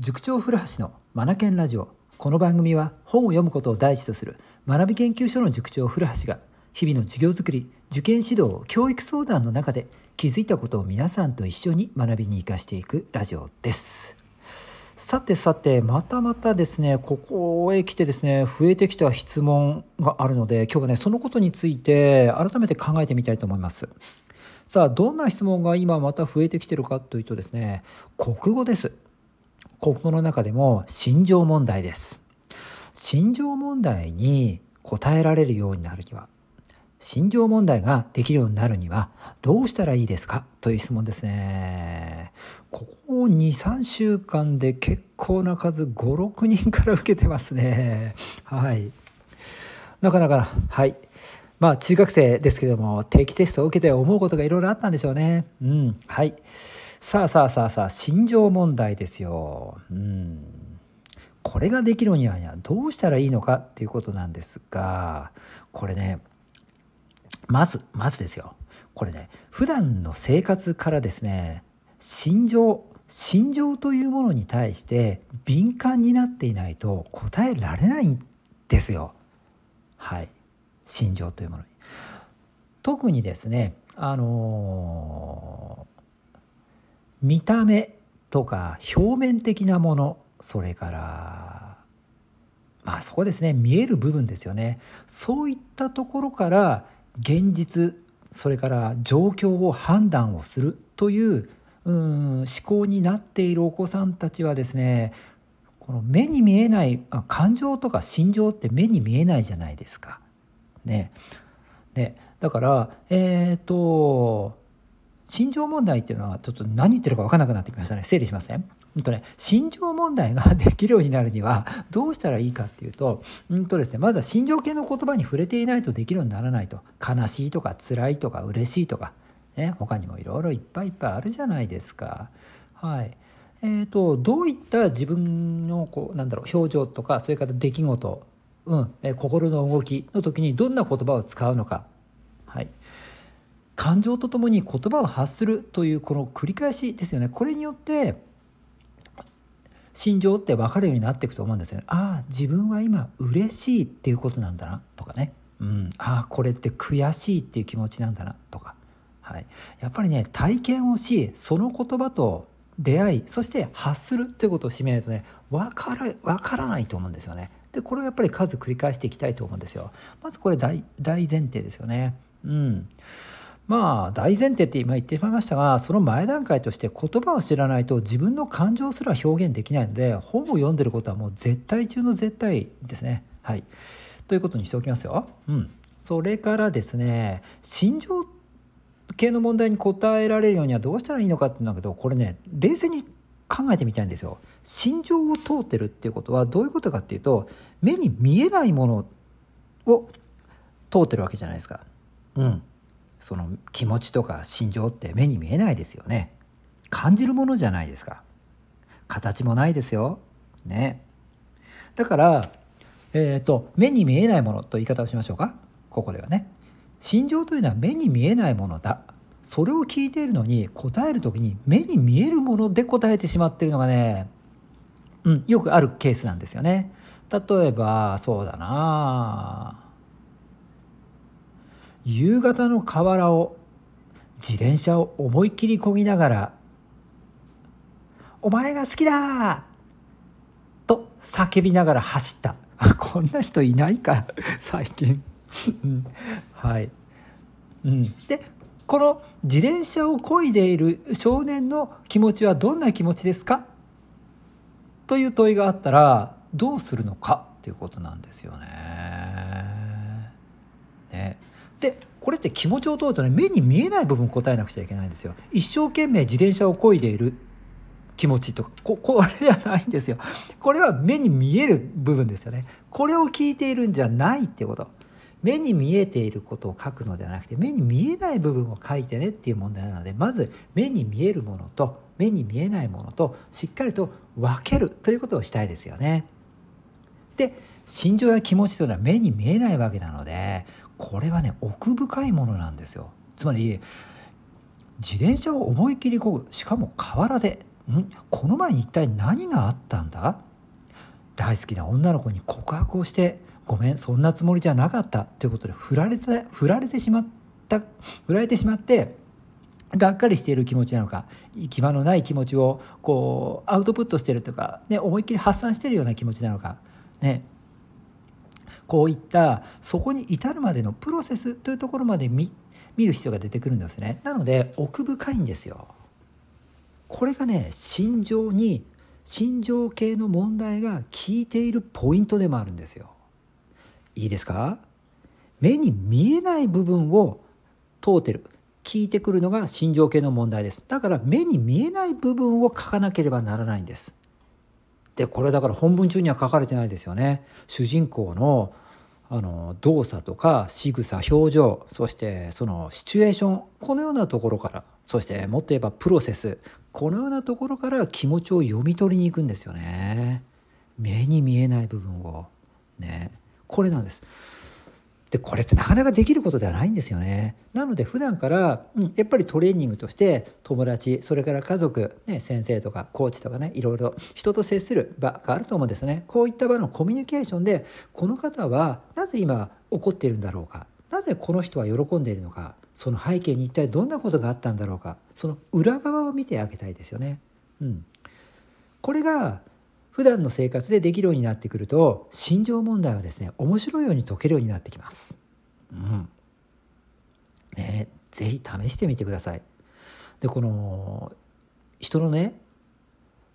塾長古橋のマナケンラジオ。この番組は本を読むことを第一とする学び研究所の塾長古橋が日々の授業づくり受験指導教育相談の中で気づいたことを皆さんと一緒に学びに生かしていくラジオです。さてさてまたまたですねここへ来てですね増えてきた質問があるので今日はねそのことについて改めて考えてみたいと思います。さあどんな質問が今また増えてきてるかというとですね国語です。国語の中でも心情問題です心情問題に答えられるようになるには心情問題ができるようになるにはどうしたらいいですか？という質問ですね。ここ2、3週間で結構な数5、6人から受けてますね。はい。なかなか、はい。まあ中学生ですけども定期テストを受けて思うことがいろいろあったんでしょうね。うん。はい。さあさあさあさあ、心情問題ですよ。うん。これができるにはどうしたらいいのかっていうことなんですが、これね、まず、まずですよ。これね、普段の生活からですね、心情、心情というものに対して敏感になっていないと答えられないんですよ。はい。心情というものに。特にですね、あの見た目とか表面的なものそれからまあそこですね見える部分ですよねそういったところから現実それから状況を判断をするといううん思考になっているお子さんたちはですねこの目に見えない感情とか心情って目に見えないじゃないですか。ね。ねだからえっ、ー、と心情問題っていうのはちょっと何言ってるか分からなくなってきましたね整理しますね。うんとね心情問題ができるようになるにはどうしたらいいかっていうと,、うんとですね、まずは心情系の言葉に触れていないとできるようにならないと悲しいとか辛いとか嬉しいとか、ね、他にもいろいろいっぱいいっぱいあるじゃないですか。はいえーと、どういった自分のこうなんだろう表情とかそれから出来事、うんえ心の動きの時にどんな言葉を使うのか。はい感情とともに言葉を発するというこの繰り返しですよねこれによって心情って分かるようになっていくと思うんですよねああ自分は今嬉しいっていうことなんだなとかね、うん、ああこれって悔しいっていう気持ちなんだなとか、はい、やっぱりね体験をしその言葉と出会いそして発するということを示めないとね分から分からないと思うんですよね。でこれをやっぱり数繰り返していきたいと思うんですよ。まずこれ大大前提ですよね。うん。まあ大前提って今言ってしまいましたがその前段階として言葉を知らないと自分の感情すら表現できないので本を読んでることはもう絶対中の絶対ですね。はい、ということにしておきますよ。うん、それからですね心情系の問題に答えられるようにはどうしたらいいのかっていうんだけどこれね冷静に考えてみたいんですよ。心情を通ってるっていうことはどういうことかっていうと目に見えないものを通ってるわけじゃないですか。うんその気持ちとか心情って目に見えないですよね。感じるものじゃないですか。形もないですよ。ね。だからえっ、ー、と目に見えないものと言い方をしましょうか。ここではね。心情というのは目に見えないものだ。それを聞いているのに答える時に目に見えるもので答えてしまっているのがね、うん、よくあるケースなんですよね。例えばそうだな夕方の河原を自転車を思いっきりこぎながら「お前が好きだ!」と叫びながら走った。こんな人いないか最近。はい、うん、でこの自転車を漕いでいる少年の気持ちはどんな気持ちですか？という問いがあったらどうするのかっていうことなんですよね。でこれって気持ちを問うとね目に見えない部分答えなくちゃいけないんですよ。一生懸命自転車を漕いでいる気持ちとかこ これじゃないんですよ。これは目に見える部分ですよね。これを聞いているんじゃないってこと。目に見えていることを書くのではなくて目に見えない部分を書いてねっていう問題なのでまず目に見えるものと目に見えないものとしっかりと分けるということをしたいですよね。で心情や気持ちというのは目に見えないわけなのでこれはね奥深いものなんですよ。つまり自転車を思い切りこぐしかも河原でん？この前に一体何があったんだ？大好きな女の子に告白をしてごめんそんなつもりじゃなかった。ということで振られて振られてしまった振られてしまってがっかりしている気持ちなのか行き場のない気持ちをこうアウトプットしてるとか、ね、思いっきり発散してるような気持ちなのか、ね、こういったそこに至るまでのプロセスというところまで見見る必要が出てくるんですね。なので奥深いんですよ。これがね心情に心情系の問題が効いているポイントでもあるんですよ。いいですか？目に見えない部分を問うてる。聞いてくるのが心情系の問題です。だから目に見えない部分を書かなければならないんです。でこれだから本文中には書かれてないですよね。主人公のあの動作とか仕草表情そしてそのシチュエーションこのようなところからそしてもっと言えばプロセスこのようなところから気持ちを読み取りに行くんですよね。目に見えない部分を。ね。これなんです。でこれってなかなかできることではないんですよね。なので普段から、うん、やっぱりトレーニングとして友達それから家族、ね、先生とかコーチとかねいろいろ人と接する場があると思うんですね。こういった場のコミュニケーションでこの方はなぜ今怒っているんだろうかなぜこの人は喜んでいるのかその背景に一体どんなことがあったんだろうかその裏側を見てあげたいですよね。うん、これが普段の生活でできるようになってくると心情問題はですね面白いように解けるようになってきます。うんね、ぜひ試してみてください。でこの人のね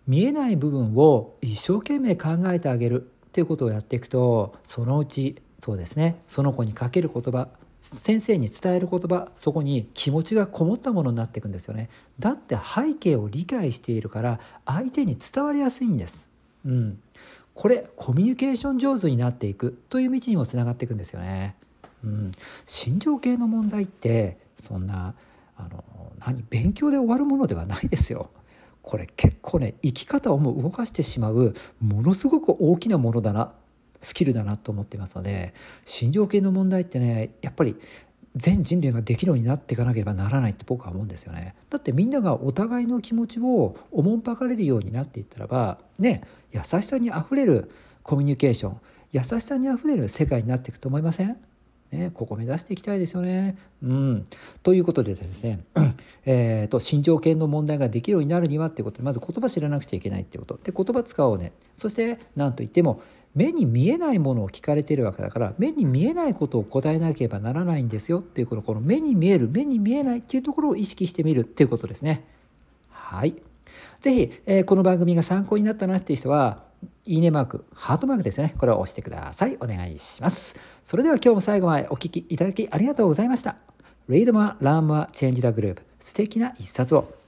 見えない部分を一生懸命考えてあげるっていうことをやっていくとそのうちそうですねその子にかける言葉先生に伝える言葉そこに気持ちがこもったものになっていくんですよねだって背景を理解しているから相手に伝わりやすいんですうん、これコミュニケーション上手になっていくという道にもつながっていくんですよね。うん、心情系の問題ってそんなあの何勉強で終わるものではないですよ。これ結構ね生き方をも動かしてしまうものすごく大きなものだなスキルだなと思ってますので心情系の問題ってねやっぱり全人類ができるようになっていかなければならないって僕は思うんですよね。だってみんながお互いの気持ちをおもんぱかれるようになっていったらばね優しさにあふれるコミュニケーション優しさにあふれる世界になっていくと思いません？ね、ここ目指していきたいですよね。うん、ということでですね、えーと、心情系の問題ができるようになるにはっていうことでまず言葉知らなくちゃいけないっていうことで言葉使おうねそして何といっても目に見えないものを聞かれているわけだから目に見えないことを答えなければならないんですよっていうこのこの目に見える目に見えないっていうところを意識してみるっていうことですね。はい。ぜひ、えー、この番組が参考になったなっていう人は、いいねマーク、ハートマークですね。これを押してください。お願いします。それでは今日も最後までお聴きいただきありがとうございました。Read more, learn more, change the group. 素敵な一冊を。